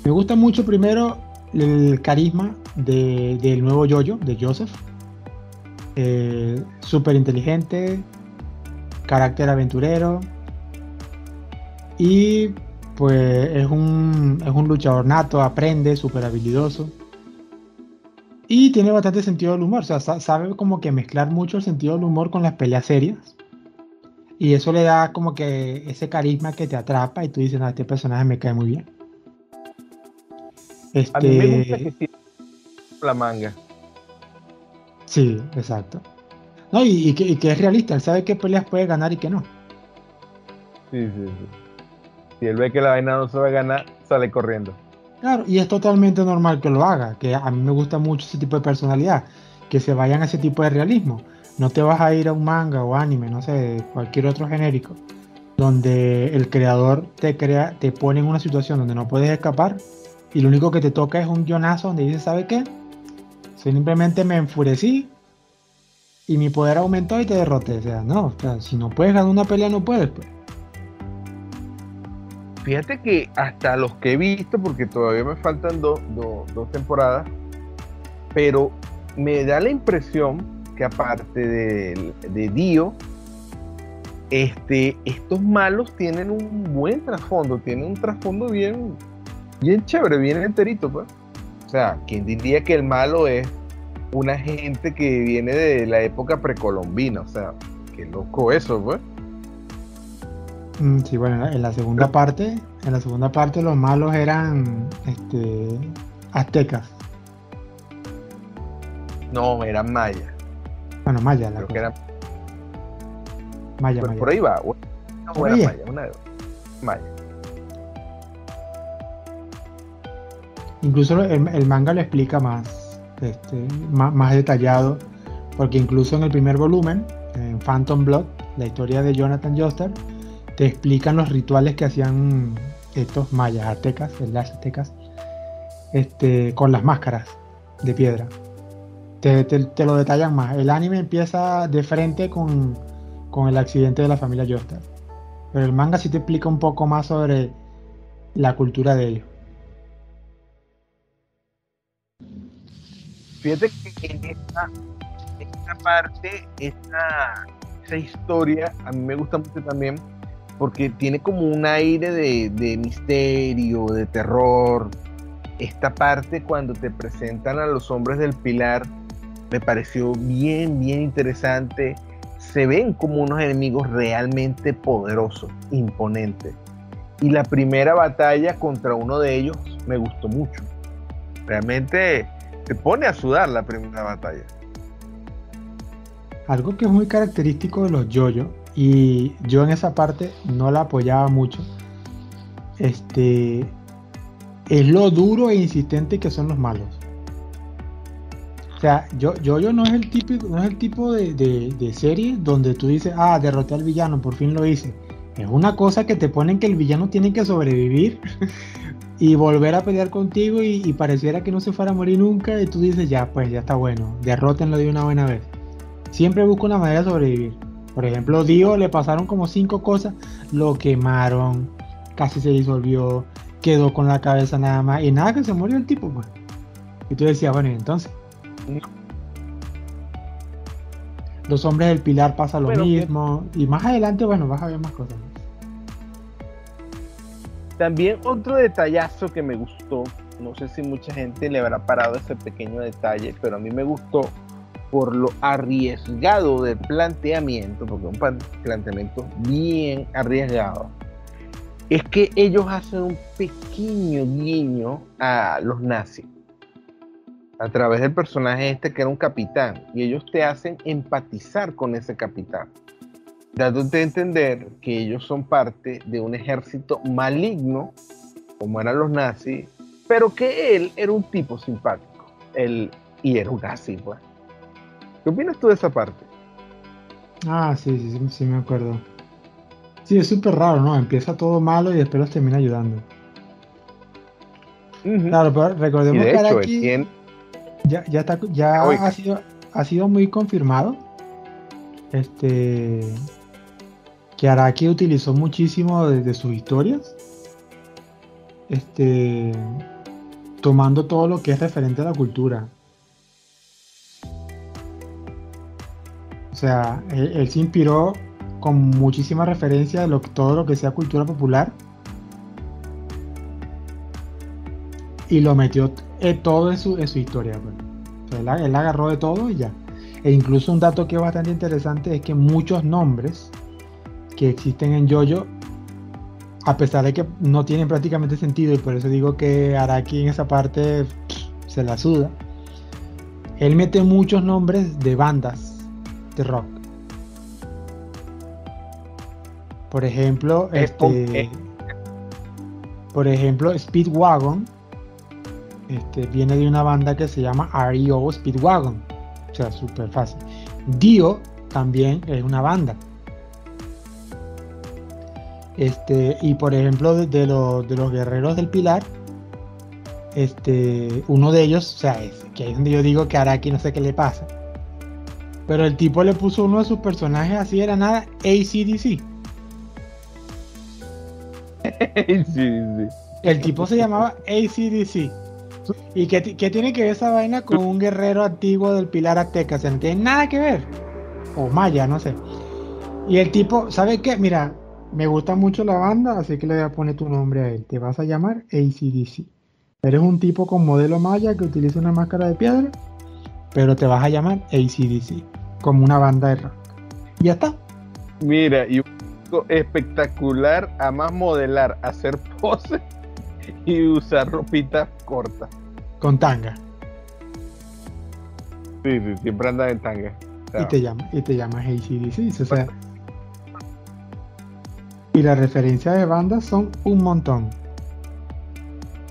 me gusta mucho primero el carisma del nuevo Jojo, de Joseph. Eh, Súper inteligente, carácter aventurero. Y pues es un, es un luchador nato, aprende, súper habilidoso. Y tiene bastante sentido del humor, o sea, sabe como que mezclar mucho el sentido del humor con las peleas serias. Y eso le da como que ese carisma que te atrapa y tú dices, no, este personaje me cae muy bien. Este... A mí me gusta que la manga. Sí, exacto. No, y, que, es realista, él sabe qué peleas puede ganar y qué no. Sí, sí, sí. Si él ve que la vaina no se va a ganar, sale corriendo. Claro, y es totalmente normal que lo haga, que a mí me gusta mucho ese tipo de personalidad, que se vayan a ese tipo de realismo. No te vas a ir a un manga o anime, no sé, cualquier otro genérico, donde el creador te crea, te pone en una situación donde no puedes escapar y lo único que te toca es un guionazo donde dices, ¿sabe qué? Simplemente me enfurecí y mi poder aumentó y te derroté. O sea, no, si no puedes ganar una pelea, no puedes. Pues. Fíjate que hasta los que he visto, porque todavía me faltan dos temporadas, pero me da la impresión que aparte de, de Dio, este, estos malos tienen un buen trasfondo, tienen un trasfondo bien, bien chévere, bien enterito, pues. O sea, ¿quién diría que el malo es una gente que viene de la época precolombina? O sea, qué loco eso, pues. Mm, sí, bueno, en la segunda parte, en la segunda parte los malos eran este aztecas. No, eran mayas. Bueno, mayas, la cosa. Maya, maya. por ahí va. ahí es. maya, una. Maya. Incluso el, el manga lo explica más, este, más, más detallado, porque incluso en el primer volumen, en Phantom Blood, la historia de Jonathan Joestar, te explican los rituales que hacían estos mayas, aztecas, las aztecas, este, con las máscaras de piedra. Te, te- lo detallan más. El anime empieza de frente con, con el accidente de la familia Joestar. Pero el manga sí te explica un poco más sobre la cultura de ellos. Fíjate que en esta, esta parte, esta, esa historia, a mí me gusta mucho también porque tiene como un aire de, de misterio, de terror. Esta parte cuando te presentan a los hombres del pilar me pareció bien, bien interesante. Se ven como unos enemigos realmente poderosos, imponentes. Y la primera batalla contra uno de ellos me gustó mucho. Realmente te pone a sudar la primera batalla. Algo que es muy característico de los yoyo, y yo en esa parte no la apoyaba mucho, este, es lo duro e insistente que son los malos. O sea, yo, yo no es el tipo, no es el tipo de, de- de serie donde tú dices, ah, derroté al villano, por fin lo hice. Es una cosa que te ponen que el villano tiene que sobrevivir y volver a pelear contigo y, y pareciera que no se fuera a morir nunca y tú dices, ya, pues ya está bueno, derrótenlo de una buena vez. Siempre busca una manera de sobrevivir. Por ejemplo, Dio le pasaron como cinco cosas, lo quemaron, casi se disolvió, quedó con la cabeza nada más y nada que se murió el tipo, pues. Y tú decías, bueno, y entonces. Los hombres del pilar pasa lo Bueno, mismo. Y más adelante, bueno, vas a ver más cosas. También otro detallazo que me gustó, no sé si mucha gente le habrá parado ese pequeño detalle, pero a mí me gustó por lo arriesgado del planteamiento, porque es un plan- planteamiento bien arriesgado, es que ellos hacen un pequeño guiño a los nazis a través del personaje este que era un capitán y ellos te hacen empatizar con ese capitán dándote a entender que ellos son parte de un ejército maligno, como eran los nazis, pero que él era un tipo simpático. Él, y era un nazi, pues. ¿Qué opinas tú de esa parte? Ah, sí, sí, sí, sí me acuerdo. Sí, es súper raro, ¿no? Empieza todo malo y después los termina ayudando. Claro, pero y recordemos de que hecho, Araki ya, ya, está, ya Oiga. ha, sido, ha sido muy confirmado. Este. Que Araki utilizó muchísimo de, de sus historias. Este. Tomando todo lo que es referente a la cultura. O sea, él, él se inspiró con muchísima referencia de lo, todo lo que sea cultura popular. Y lo metió eh, todo en su, en su historia. pues. O sea, él, él agarró de todo y ya. E incluso un dato que es bastante interesante es que muchos nombres que existen en JoJo, a pesar de que no tienen prácticamente sentido, y por eso digo que Araki en esa parte pff, se la suda, él mete muchos nombres de bandas de rock. Por ejemplo, este, por ejemplo, Speedwagon este, viene de una banda que se llama REO Speedwagon. O sea, súper fácil. Dio también es una banda. Este, y por ejemplo, de, de los, de los guerreros del Pilar, este, uno de ellos, o sea, es, que ahí es donde yo digo que Araki no sé qué le pasa. Pero el tipo le puso uno de sus personajes así de la nada, ACDC. sí. El tipo se llamaba ACDC. ¿Y qué, ti- qué tiene que ver esa vaina con un guerrero antiguo del Pilar Azteca? O sea, no tiene nada que ver. O Maya, no sé. Y el tipo, ¿sabe qué? Mira, me gusta mucho la banda, así que le voy a poner tu nombre a él. Te vas a llamar ACDC. Eres un tipo con modelo maya que utiliza una máscara de piedra, pero te vas a llamar ACDC, como una banda de rock. Y ya está. Mira, y espectacular a más modelar, hacer poses y usar ropita corta. Con tanga. Sí, sí, siempre anda en tanga. Y te llamas, y te llamas ACDC, o sea. Y las referencias de bandas son un montón.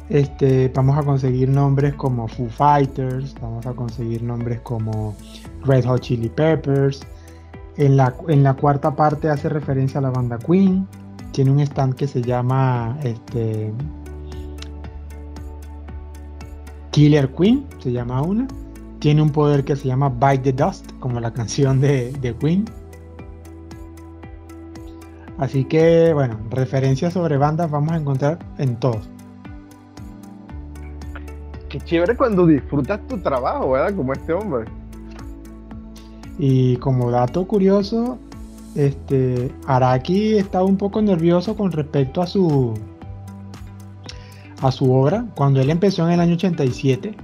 Este, vamos a conseguir nombres como Foo Fighters, vamos a conseguir nombres como Red Hot Chili Peppers. En la, en la cuarta parte hace referencia a la banda Queen. Tiene un stand que se llama este, Killer Queen, se llama una. Tiene un poder que se llama Bite the Dust, como la canción de, de Queen. Así que, bueno, referencias sobre bandas vamos a encontrar en todos. Qué chévere cuando disfrutas tu trabajo, ¿verdad? Como este hombre. Y como dato curioso, este Araki estaba un poco nervioso con respecto a su a su obra. Cuando él empezó en el año 87,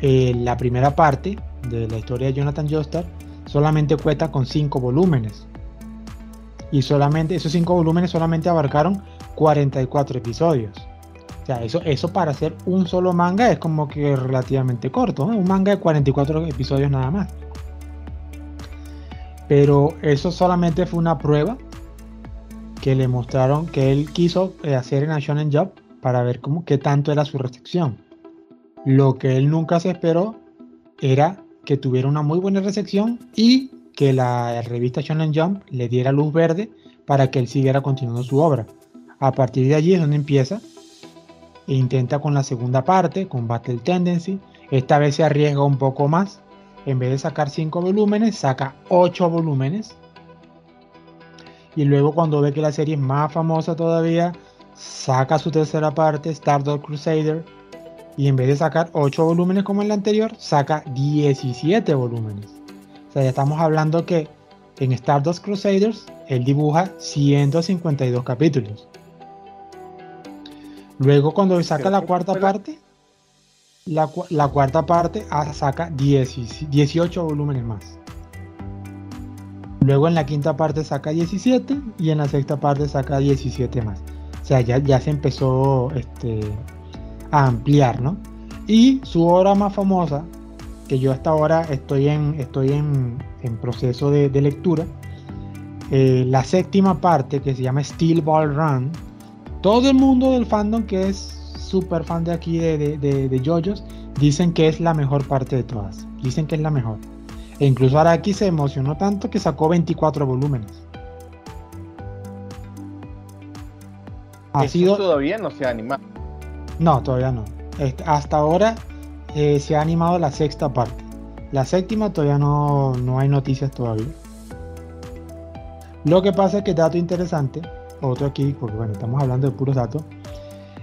eh, la primera parte de la historia de Jonathan Joestar solamente cuenta con cinco volúmenes. Y solamente esos cinco volúmenes solamente abarcaron 44 episodios. O sea, eso, eso para hacer un solo manga es como que relativamente corto. Un manga de 44 episodios nada más. Pero eso solamente fue una prueba que le mostraron que él quiso eh, hacer en Shonen Job para ver cómo, qué tanto era su recepción. Lo que él nunca se esperó era que tuviera una muy buena recepción y que la revista Shonen Jump le diera luz verde para que él siguiera continuando su obra. A partir de allí es donde empieza e intenta con la segunda parte, con Battle Tendency. Esta vez se arriesga un poco más. En vez de sacar 5 volúmenes, saca 8 volúmenes. Y luego cuando ve que la serie es más famosa todavía, saca su tercera parte, Stardust Crusader, y en vez de sacar 8 volúmenes como en la anterior, saca 17 volúmenes. O sea, ya estamos hablando que en Stardust Crusaders él dibuja 152 capítulos. Luego cuando saca la cuarta parte, la, cuarta parte ah, saca 18 volúmenes más. Luego en la quinta parte saca 17 y en la sexta parte saca 17 más. O sea, ya, se empezó este, a ampliar, ¿no? Y su obra más famosa, que yo hasta ahora estoy en, estoy en, proceso de, lectura, eh, la séptima parte que se llama Steel Ball Run, todo el mundo del fandom que es súper fan de aquí de, de, de, JoJo's, dicen que es la mejor parte de todas. Dicen que es la mejor. E incluso Araki se emocionó tanto que sacó 24 volúmenes. Ha sido... todavía no se ha animado. No, todavía no. Hasta ahora eh, se ha animado la sexta parte. La séptima todavía no, no hay noticias todavía. Lo que pasa es que dato interesante, otro aquí, porque bueno, estamos hablando de puros datos.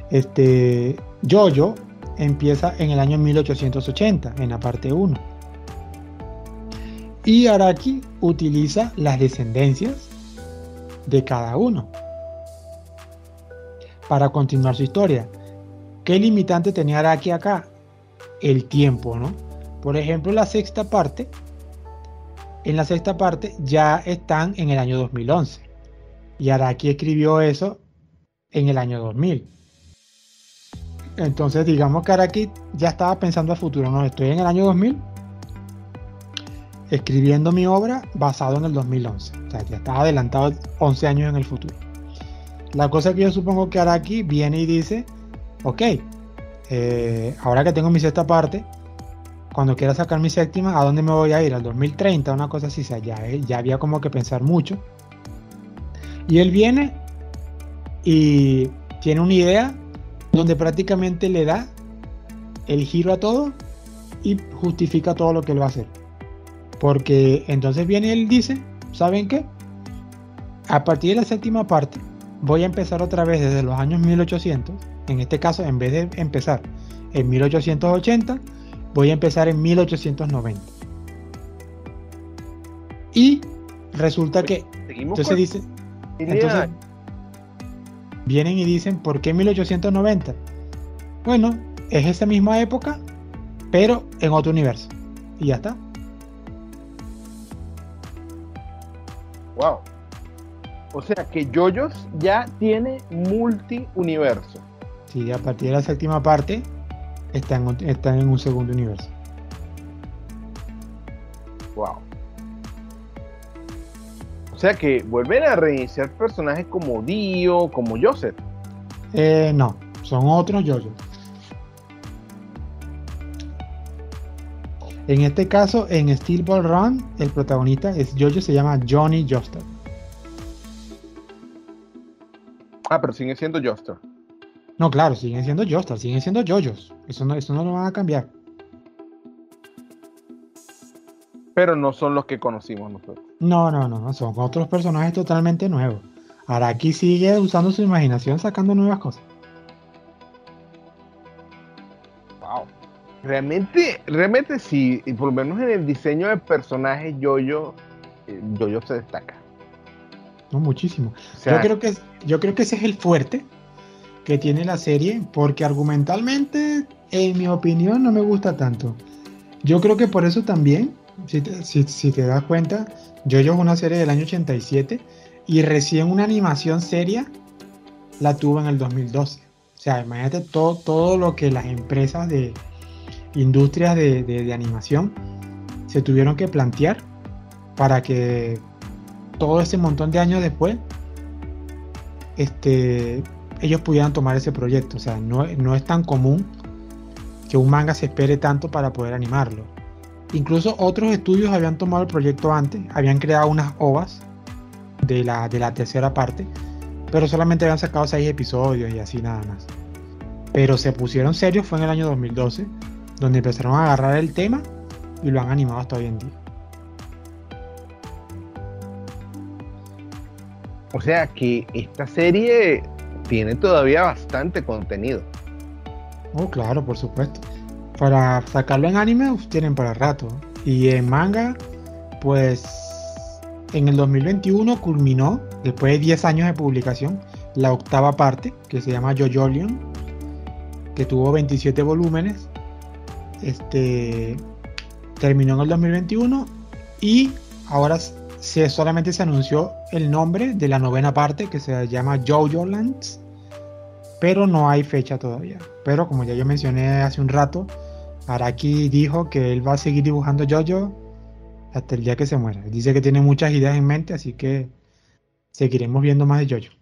Este Jojo empieza en el año 1880, en la parte 1. Y Araki utiliza las descendencias de cada uno para continuar su historia. ¿Qué limitante tenía Araki acá? El tiempo, ¿no? Por ejemplo, la sexta parte, en la sexta parte ya están en el año 2011. Y Araki escribió eso en el año 2000. Entonces, digamos que Araki ya estaba pensando al futuro, ¿no? Estoy en el año 2000 escribiendo mi obra basado en el 2011. O sea, ya estaba adelantado 11 años en el futuro. La cosa que yo supongo que Araki viene y dice, ok, eh, ahora que tengo mi sexta parte, cuando quiera sacar mi séptima, ¿a dónde me voy a ir? Al 2030, una cosa así, o sea, ya, eh, ya había como que pensar mucho. Y él viene y tiene una idea donde prácticamente le da el giro a todo y justifica todo lo que él va a hacer. Porque entonces viene y él dice, ¿saben qué? A partir de la séptima parte, voy a empezar otra vez desde los años 1800. En este caso, en vez de empezar en 1880, voy a empezar en 1890. Y resulta que... entonces dice... vienen y dicen, ¿por qué 1890? Bueno, es esa misma época, pero en otro universo. Y ya está. Wow. O sea que Yoyos ya tiene multi-universo. Sí, a partir de la séptima parte está en, un segundo universo. Wow. O sea que vuelven a reiniciar personajes como Dio, como Joseph. Eh, no, son otros Yoyos. En este caso, en Steel Ball Run, el protagonista es Jojo, se llama Johnny Joestar. Ah, pero sigue siendo Joestar. No, claro, siguen siendo Joestar, siguen siendo Jojos. Eso no, eso no lo van a cambiar. Pero no son los que conocimos nosotros. No, no, no, son otros personajes totalmente nuevos. Araki sigue usando su imaginación sacando nuevas cosas. Realmente, realmente sí, y por lo menos en el diseño de personajes, Yoyo, eh, Yoyo se destaca. No, muchísimo. yo, creo que, yo creo que ese es el fuerte que tiene la serie, porque argumentalmente, en mi opinión, no me gusta tanto. Yo creo que por eso también, si te, si, te das cuenta, Yoyo es una serie del año 87 y recién una animación seria la tuvo en el 2012. O sea, imagínate todo, todo lo que las empresas de, industrias de, animación se tuvieron que plantear para que todo ese montón de años después este, ellos pudieran tomar ese proyecto. O sea, no, no, es tan común que un manga se espere tanto para poder animarlo. Incluso otros estudios habían tomado el proyecto antes, habían creado unas ovas de la, de la tercera parte, pero solamente habían sacado seis episodios y así nada más. Pero se pusieron serios fue en el año 2012 donde empezaron a agarrar el tema y lo han animado hasta hoy en día. O sea que esta serie tiene todavía bastante contenido. Oh, claro, por supuesto. Para sacarlo en anime tienen para rato. Y en manga, pues en el 2021 culminó, después de 10 años de publicación, la octava parte, que se llama Jojolion, que tuvo 27 volúmenes este, terminó en el 2021 y ahora se, solamente se anunció el nombre de la novena parte que se llama Jojo Lands, pero no hay fecha todavía. Pero como ya yo mencioné hace un rato, Araki dijo que él va a seguir dibujando Jojo hasta el día que se muera. Dice que tiene muchas ideas en mente, así que seguiremos viendo más de Jojo.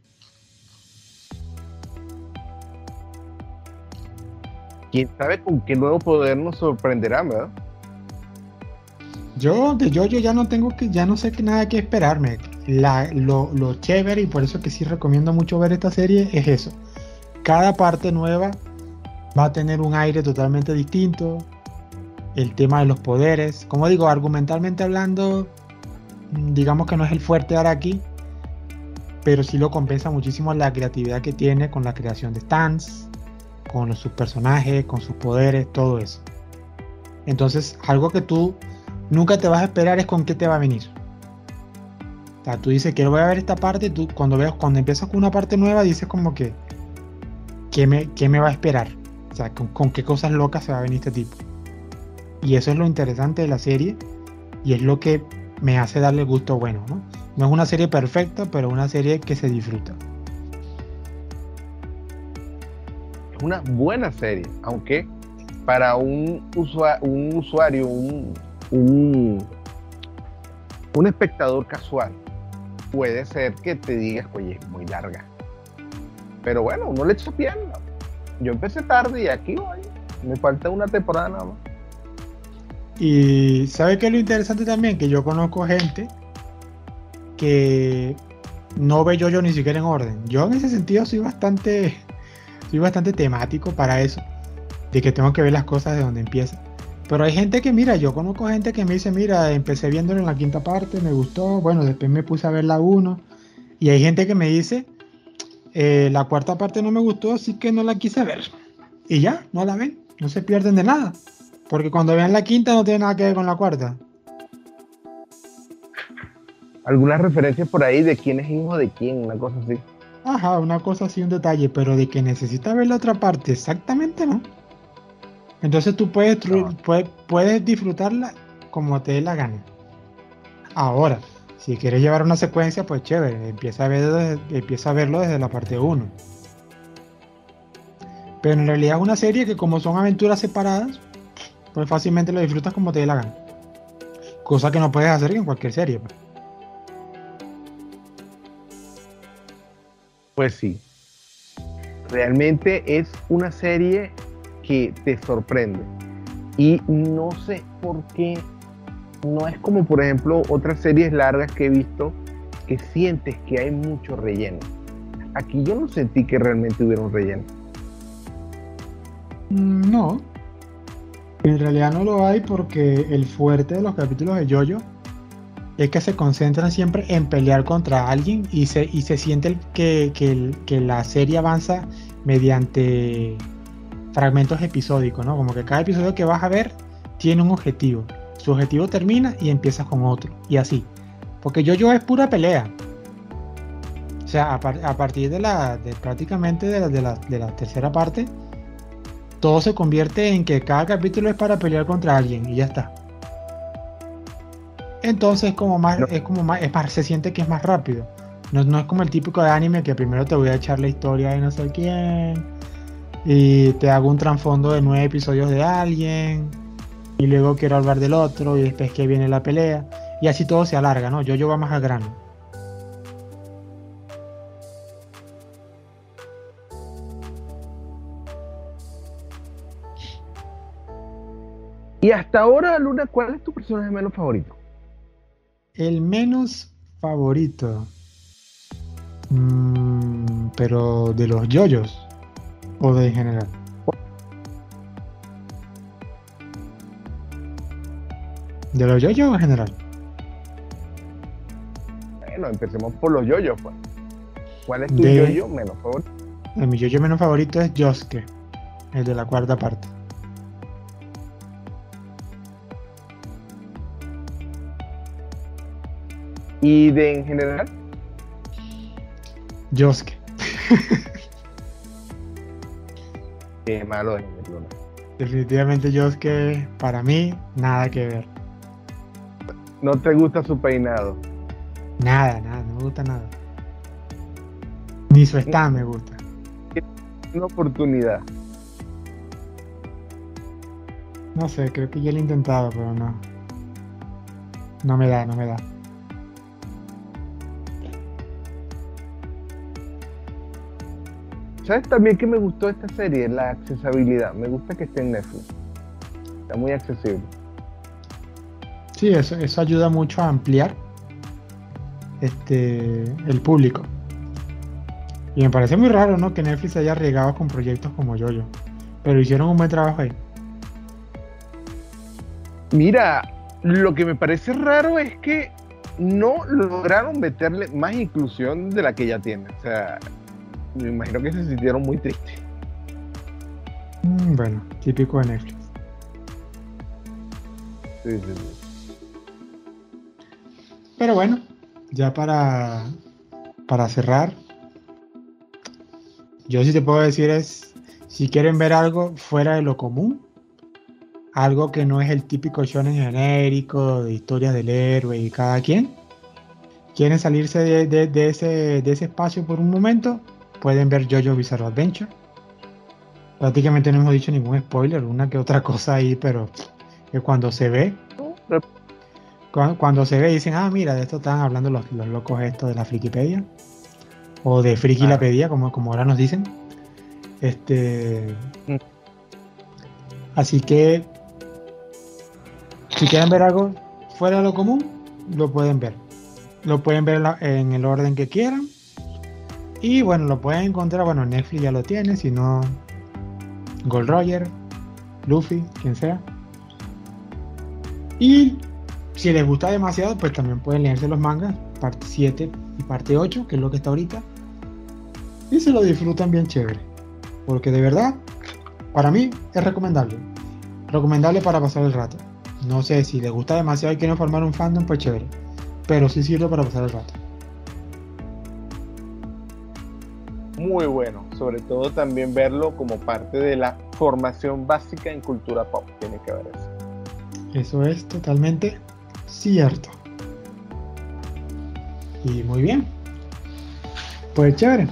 quién sabe con qué nuevo poder nos sorprenderá, ¿verdad? Yo de yo ya no tengo que, ya no sé que nada que esperarme. lo, lo chévere y por eso que sí recomiendo mucho ver esta serie es eso. Cada parte nueva va a tener un aire totalmente distinto. El tema de los poderes, como digo, argumentalmente hablando, mm, digamos que no es el fuerte de Araki, pero sí lo compensa muchísimo la creatividad que tiene con la creación de stands, con sus personajes, con sus poderes, todo eso. Entonces, algo que tú nunca te vas a esperar es con qué te va a venir. O sea, tú dices, quiero ver esta parte, tú cuando veas, cuando empiezas con una parte nueva, dices como que, ¿qué me, qué me va a esperar? O sea, con, qué cosas locas se va a venir este tipo. Y eso es lo interesante de la serie y es lo que me hace darle gusto bueno, ¿no? No es una serie perfecta, pero una serie que se disfruta. una buena serie, aunque para un, un usuario, un, un, espectador casual, puede ser que te digas, oye, es muy larga. Pero bueno, no le echa pierna. Yo empecé tarde y aquí voy. Me falta una temporada nada más. Y ¿sabe qué es lo interesante también? Que yo conozco gente que no ve yo, yo ni siquiera en orden. Yo en ese sentido soy bastante soy bastante temático para eso, de que tengo que ver las cosas de donde empieza. Pero hay gente que, mira, yo conozco gente que me dice, mira, empecé viéndolo en la quinta parte, me gustó, bueno, después me puse a ver la 1. Y hay gente que me dice, eh, la cuarta parte no me gustó, así que no la quise ver. Y ya, no la ven, no se pierden de nada. Porque cuando vean la quinta no tiene nada que ver con la cuarta. Algunas referencias por ahí de quién es hijo de quién, una cosa así. Ajá, una cosa así, un detalle, pero de que necesitas ver la otra parte, exactamente no. Entonces tú puedes, puedes, puedes disfrutarla como te dé la gana. Ahora, si quieres llevar una secuencia, pues chévere, empieza a, ver empieza a verlo desde la parte 1. Pero en realidad es una serie que como son aventuras separadas, pues fácilmente lo disfrutas como te dé la gana. Cosa que no puedes hacer en cualquier serie. Pues. pues sí. Realmente es una serie que te sorprende. Y no sé por qué no es como por ejemplo otras series largas que he visto que sientes que hay mucho relleno. Aquí yo no sentí que realmente hubiera un relleno. Mm, no. En realidad no lo hay porque el fuerte de los capítulos de Jojo es que se concentran siempre en pelear contra alguien y se, y se siente que, que, la serie avanza mediante fragmentos episódicos, ¿no? Como que cada episodio que vas a ver tiene un objetivo. Su objetivo termina y empiezas con otro. Y así. Porque Jojo es pura pelea. O sea, a, partir de la. De, prácticamente de de la tercera parte todo se convierte en que cada capítulo es para pelear contra alguien y ya está. Entonces como más, es como más, es se siente que es más rápido. No, no, es como el típico de anime que primero te voy a echar la historia de no sé quién y te hago un trasfondo de nueve episodios de alguien y luego quiero hablar del otro y después que viene la pelea y así todo se alarga, ¿no? Yo yo va más al grano. Y hasta ahora, Luna, ¿cuál es tu personaje menos favorito? El menos favorito. Mm, pero de los yoyos o de en general. ¿De los yoyos o en general? Bueno, empecemos por los yoyos, pues. ¿Cuál es tu yoyo menos favorito? mi yoyo menos favorito es Yosuke, el de la cuarta parte. ¿Y de en general? Yosuke. Qué malo es, Definitivamente Yosuke, para mí, nada que ver. ¿No te gusta su peinado? Nada, nada, no me gusta nada. Ni su estado me gusta. Una oportunidad. No sé, creo que ya lo he intentado, pero no. No me da, no me da. ¿Sabes también que me gustó esta serie? La accesibilidad. Me gusta que esté en Netflix. Está muy accesible. Sí, eso, eso ayuda mucho a ampliar este el público. Y me parece muy raro, ¿no? Que Netflix haya arriesgado con proyectos como Yoyo. Pero hicieron un buen trabajo ahí. Mira, lo que me parece raro es que no lograron meterle más inclusión de la que ya tiene. O sea, me imagino que se sintieron muy tristes. Mm, bueno, típico de Netflix. Sí, sí, sí. Pero bueno, ya para, para cerrar, yo sí te puedo decir es, si quieren ver algo fuera de lo común, algo que no es el típico shonen genérico de historias del héroe y cada quien, quieren salirse de, ese, de ese espacio por un momento, pueden ver Jojo Bizarre Adventure. Prácticamente no hemos dicho ningún spoiler, una que otra cosa ahí, pero que cuando se ve, cuando, se ve dicen, ah, mira, de esto están hablando los, locos estos de la Frikipedia, o de Frikilapedia, como, como ahora nos dicen. Este. Mm. Así que, si quieren ver algo fuera de lo común, lo pueden ver. Lo pueden ver en el orden que quieran y bueno, lo pueden encontrar, bueno, Netflix ya lo tiene, si no, Gold Roger, Luffy, quien sea. Y si les gusta demasiado, pues también pueden leerse los mangas, parte 7 y parte 8, que es lo que está ahorita. Y se lo disfrutan bien chévere. Porque de verdad, para mí es recomendable. Recomendable para pasar el rato. No sé si les gusta demasiado y quieren formar un fandom, pues chévere. Pero sí sirve para pasar el rato. Muy bueno. Sobre todo también verlo como parte de la formación básica en cultura pop. Tiene que ver eso. Eso es totalmente cierto. Y muy bien. Pues chévere.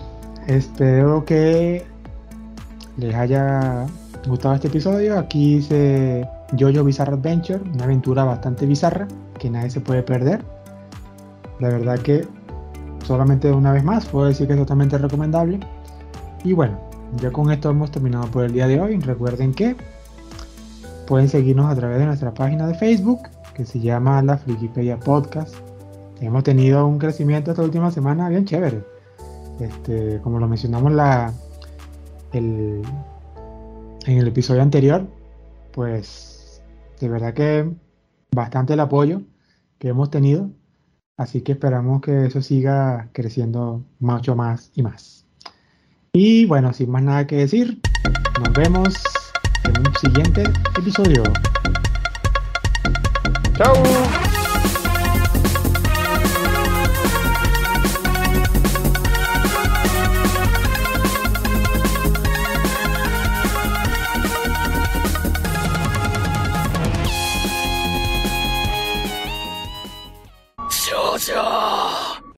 Espero que les haya gustado este episodio. Aquí hice Jojo Bizarre Adventure, una aventura bastante bizarra que nadie se puede perder. La verdad que solamente una vez más puedo decir que es totalmente recomendable. Y bueno, ya con esto hemos terminado por el día de hoy. Recuerden que pueden seguirnos a través de nuestra página de Facebook que se llama la Frikipedia Podcast. Hemos tenido un crecimiento esta última semana bien chévere. Este, como lo mencionamos la, el, en el episodio anterior, pues de verdad que bastante el apoyo que hemos tenido. Así que esperamos que eso siga creciendo mucho más y más. Y bueno, sin más nada que decir, nos vemos en un siguiente episodio. Chao.